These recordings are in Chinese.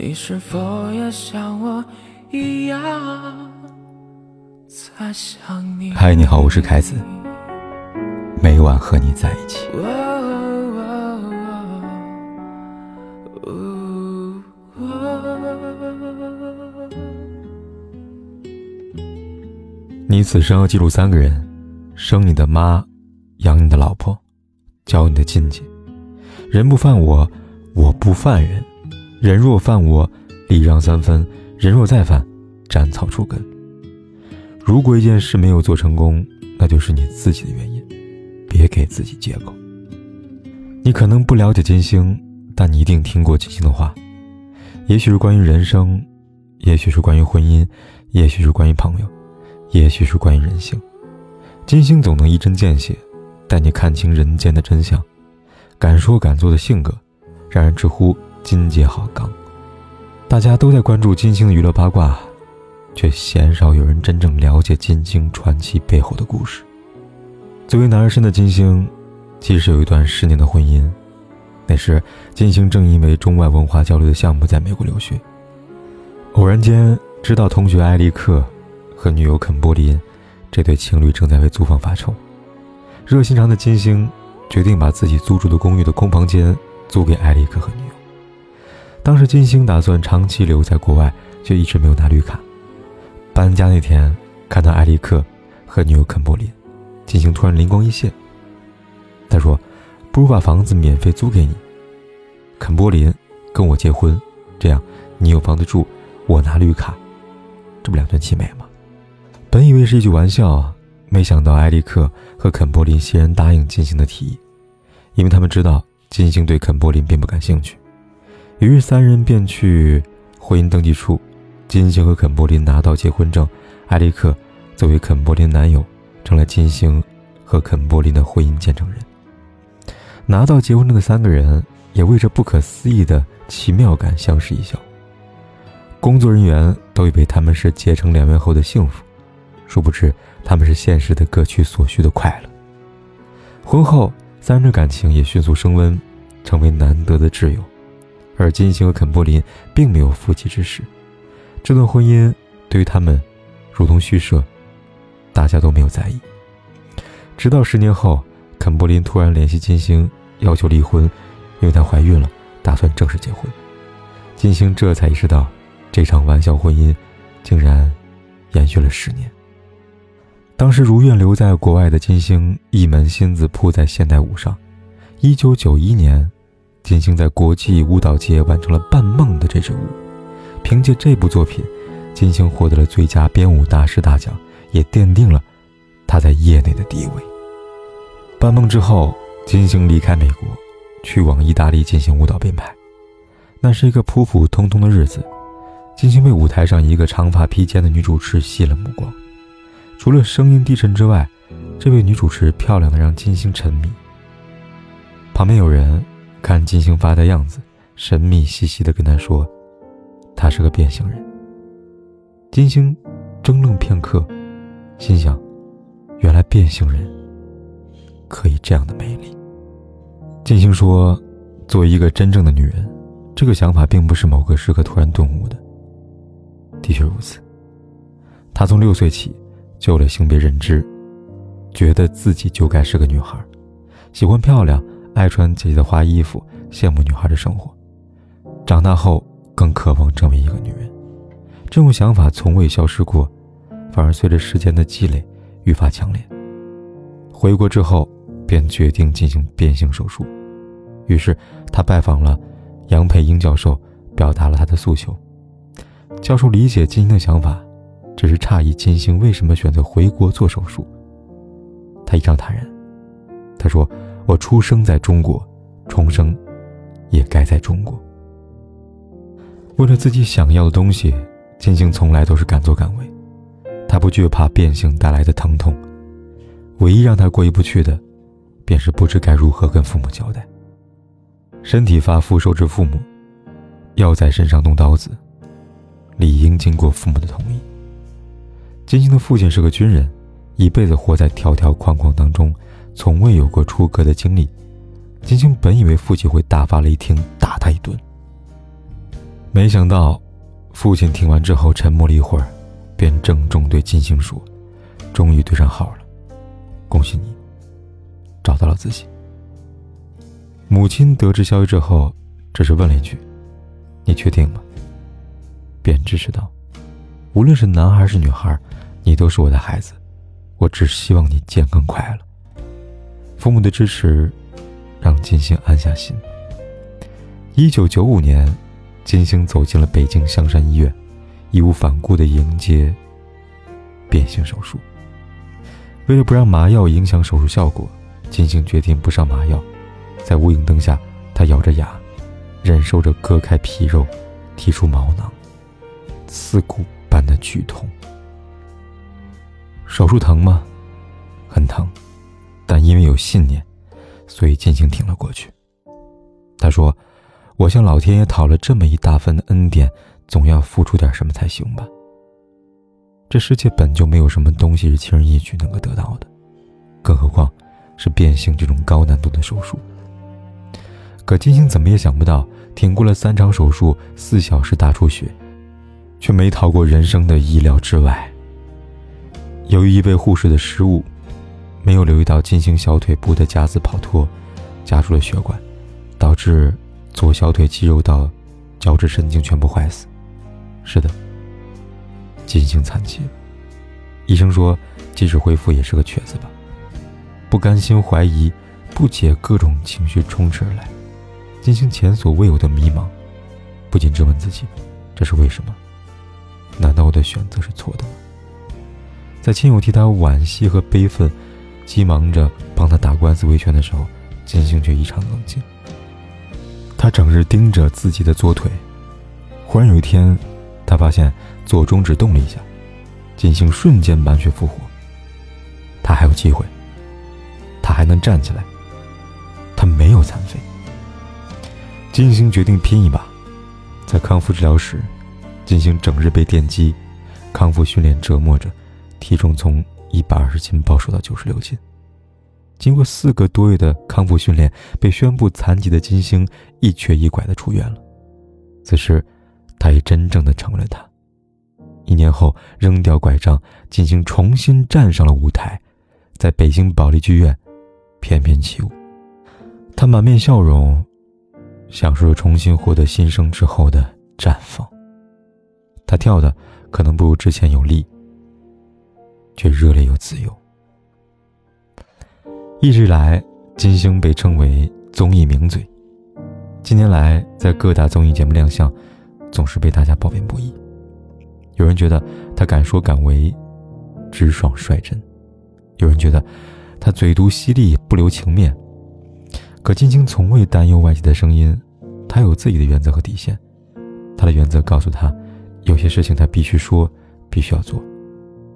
你是否也像我一样在想你？嗨，你好，我是凯子，每晚和你在一起。你此生要记住三个人：生你的妈，养你的老婆，教你的亲戚。人不犯我，我不犯人。人若犯我，礼让三分；人若再犯，斩草除根。如果一件事没有做成功，那就是你自己的原因，别给自己借口。你可能不了解金星，但你一定听过金星的话。也许是关于人生，也许是关于婚姻，也许是关于朋友，也许是关于人性。金星总能一针见血，带你看清人间的真相。敢说敢做的性格，让人直呼。金姐好刚，大家都在关注金星的娱乐八卦，却鲜少有人真正了解金星传奇背后的故事。作为男儿身的金星，其实有一段十年的婚姻。那时，金星正因为中外文化交流的项目在美国留学，偶然间知道同学艾利克和女友肯波林这对情侣正在为租房发愁。热心肠的金星决定把自己租住的公寓的空房间租给艾利克和女友。当时金星打算长期留在国外，却一直没有拿绿卡。搬家那天，看到艾利克和女友肯柏林，金星突然灵光一现。他说：“不如把房子免费租给你，肯柏林跟我结婚，这样你有房子住，我拿绿卡，这不两全其美吗？”本以为是一句玩笑，没想到艾利克和肯柏林欣然答应金星的提议，因为他们知道金星对肯柏林并不感兴趣。于是三人便去婚姻登记处，金星和肯柏林拿到结婚证，艾利克作为肯柏林男友，成了金星和肯柏林的婚姻见证人。拿到结婚证的三个人也为这不可思议的奇妙感相视一笑。工作人员都以为他们是结成两元后的幸福，殊不知他们是现实的各取所需的快乐。婚后，三人的感情也迅速升温，成为难得的挚友。而金星和肯柏林并没有夫妻之实，这段婚姻对于他们如同虚设，大家都没有在意。直到十年后，肯柏林突然联系金星，要求离婚，因为她怀孕了，打算正式结婚。金星这才意识到，这场玩笑婚姻竟然延续了十年。当时如愿留在国外的金星，一门心思扑在现代舞上。一九九一年。金星在国际舞蹈节完成了《半梦》的这支舞，凭借这部作品，金星获得了最佳编舞大师大奖，也奠定了他在业内的地位。《半梦》之后，金星离开美国，去往意大利进行舞蹈编排。那是一个普普通通的日子，金星被舞台上一个长发披肩的女主持吸引了目光。除了声音低沉之外，这位女主持漂亮的让金星沉迷。旁边有人。看金星发呆样子，神秘兮兮地跟他说：“他是个变性人。”金星怔愣片刻，心想：“原来变性人可以这样的美丽。”金星说：“作为一个真正的女人，这个想法并不是某个时刻突然顿悟的。的确如此，她从六岁起就有了性别认知，觉得自己就该是个女孩，喜欢漂亮。”爱穿姐姐的花衣服，羡慕女孩的生活。长大后更渴望成为一个女人，这种想法从未消失过，反而随着时间的积累愈发强烈。回国之后，便决定进行变性手术。于是他拜访了杨培英教授，表达了他的诉求。教授理解金星的想法，只是诧异金星为什么选择回国做手术。他异常坦然，他说。我出生在中国，重生也该在中国。为了自己想要的东西，金星从来都是敢作敢为。他不惧怕变性带来的疼痛，唯一让他过意不去的，便是不知该如何跟父母交代。身体发肤受之父母，要在身上动刀子，理应经过父母的同意。金星的父亲是个军人，一辈子活在条条框框当中。从未有过出格的经历，金星本以为父亲会大发雷霆打他一顿，没想到，父亲听完之后沉默了一会儿，便郑重对金星说：“终于对上号了，恭喜你，找到了自己。”母亲得知消息之后，只是问了一句：“你确定吗？”便支持道：“无论是男孩是女孩，你都是我的孩子，我只希望你健康快乐。”父母的支持，让金星安下心。一九九五年，金星走进了北京香山医院，义无反顾地迎接变性手术。为了不让麻药影响手术效果，金星决定不上麻药。在无影灯下，他咬着牙，忍受着割开皮肉、剔出毛囊、刺骨般的剧痛。手术疼吗？很疼，但因为有信念，所以金星挺了过去。他说：“我向老天爷讨了这么一大份的恩典，总要付出点什么才行吧？这世界本就没有什么东西是轻而易举能够得到的，更何况是变性这种高难度的手术。”可金星怎么也想不到，挺过了三场手术、四小时大出血，却没逃过人生的意料之外。由于一位护士的失误，没有留意到金星小腿部的夹子跑脱，夹住了血管，导致左小腿肌肉到脚趾神经全部坏死。是的，金星残疾。医生说，即使恢复也是个瘸子吧。不甘心、怀疑、不解，各种情绪充斥而来。金星前所未有的迷茫，不禁质问自己：这是为什么？难道我的选择是错的吗？在亲友替他惋惜和悲愤，急忙着帮他打官司维权的时候，金星却异常冷静。他整日盯着自己的左腿，忽然有一天，他发现左中指动了一下，金星瞬间满血复活。他还有机会，他还能站起来，他没有残废。金星决定拼一把，在康复治疗时，金星整日被电击，康复训练折磨着，体重从一百二十斤暴瘦到九十六斤。经过四个多月的康复训练，被宣布残疾的金星一瘸一拐的出院了。此时，他也真正的成为了他。一年后，扔掉拐杖，金星重新站上了舞台，在北京保利剧院翩翩起舞。他满面笑容。享受着重新获得新生之后的绽放。他跳的可能不如之前有力，却热烈又自由。一直以来，金星被称为综艺名嘴。近年来，在各大综艺节目亮相，总是被大家褒贬不一。有人觉得他敢说敢为，直爽率真；有人觉得他嘴毒犀利，不留情面。可金星从未担忧外界的声音，他有自己的原则和底线。他的原则告诉他，有些事情他必须说，必须要做。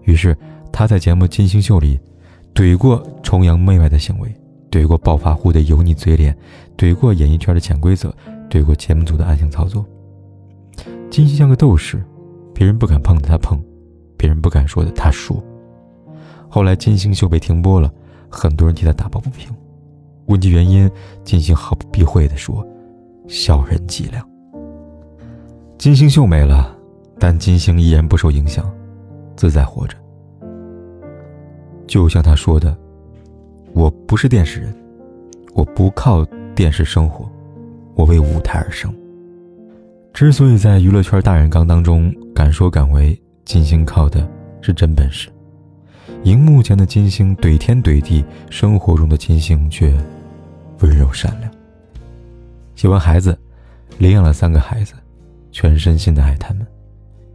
于是他在节目《金星秀》里，怼过崇洋媚外的行为，怼过暴发户的油腻嘴脸，怼过演艺圈的潜规则，怼过节目组的暗箱操作。金星像个斗士，别人不敢碰的他碰，别人不敢说的他说。后来《金星秀》被停播了，很多人替他打抱不平。问及原因，金星毫不避讳地说：“小人伎俩。”金星秀没了，但金星依然不受影响，自在活着。就像他说的：“我不是电视人，我不靠电视生活，我为舞台而生。”之所以在娱乐圈大染缸当中敢说敢为，金星靠的是真本事。荧幕前的金星怼天怼地，生活中的金星却温柔善良。喜欢孩子，领养了三个孩子，全身心的爱他们，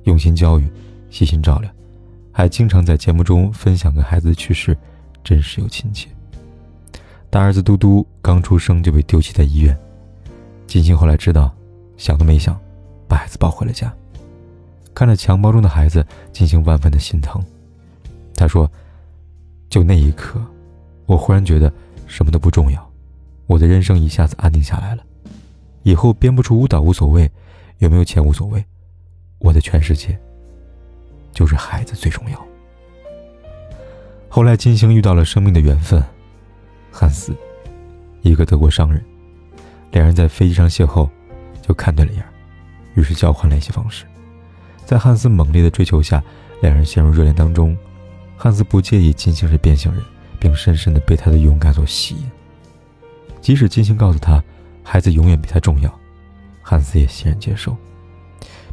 用心教育，细心照料，还经常在节目中分享跟孩子的趣事，真实又亲切。大儿子嘟嘟刚出生就被丢弃在医院，金星后来知道，想都没想，把孩子抱回了家。看着襁褓中的孩子，金星万分的心疼。他说：“就那一刻，我忽然觉得什么都不重要，我的人生一下子安定下来了。以后编不出舞蹈无所谓，有没有钱无所谓，我的全世界就是孩子最重要。”后来，金星遇到了生命的缘分，汉斯，一个德国商人，两人在飞机上邂逅，就看对了眼，于是交换联系方式。在汉斯猛烈的追求下，两人陷入热恋当中。汉斯不介意金星是变性人，并深深的被她的勇敢所吸引。即使金星告诉他，孩子永远比他重要，汉斯也欣然接受，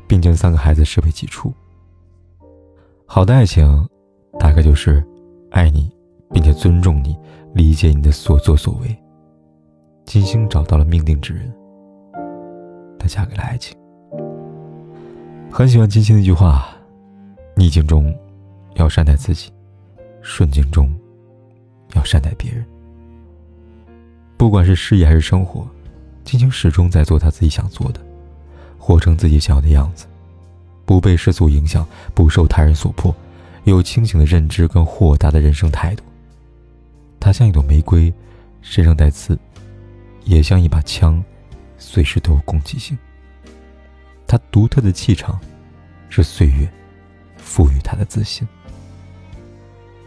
并将三个孩子视为己出。好的爱情，大概就是爱你，并且尊重你，理解你的所作所为。金星找到了命定之人，她嫁给了爱情。很喜欢金星的一句话：“逆境中要善待自己，顺境中要善待别人。”不管是事业还是生活，金星始终在做他自己想做的，活成自己想要的样子，不被世俗影响，不受他人所迫，有清醒的认知跟豁达的人生态度。他像一朵玫瑰，身上带刺，也像一把枪，随时都有攻击性。他独特的气场，是岁月赋予他的自信。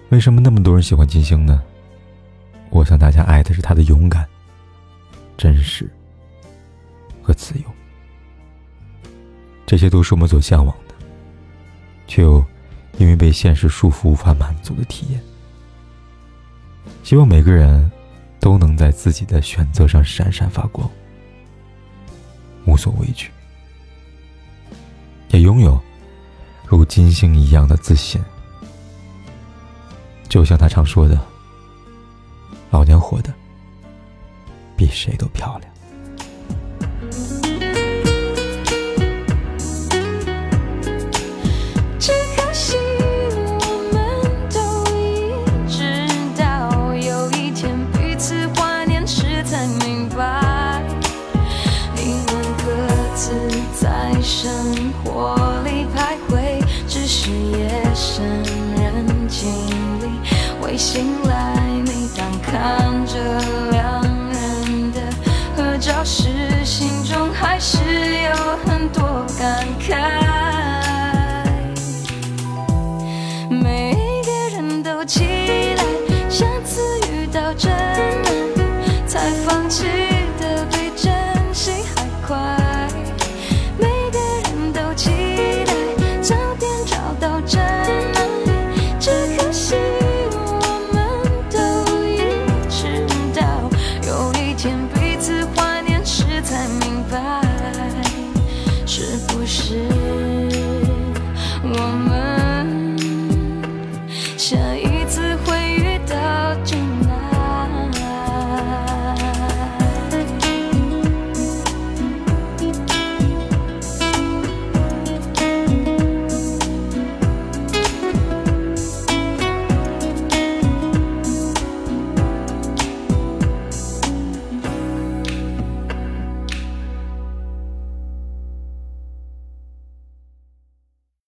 为什么那么多人喜欢金星呢？我想大家爱的是他的勇敢、真实和自由，这些都是我们所向往的，却又因为被现实束缚无法满足的体验。希望每个人都能在自己的选择上闪闪发光，无所畏惧，也拥有如金星一样的自信。就像他常说的。老娘活的比谁都漂亮。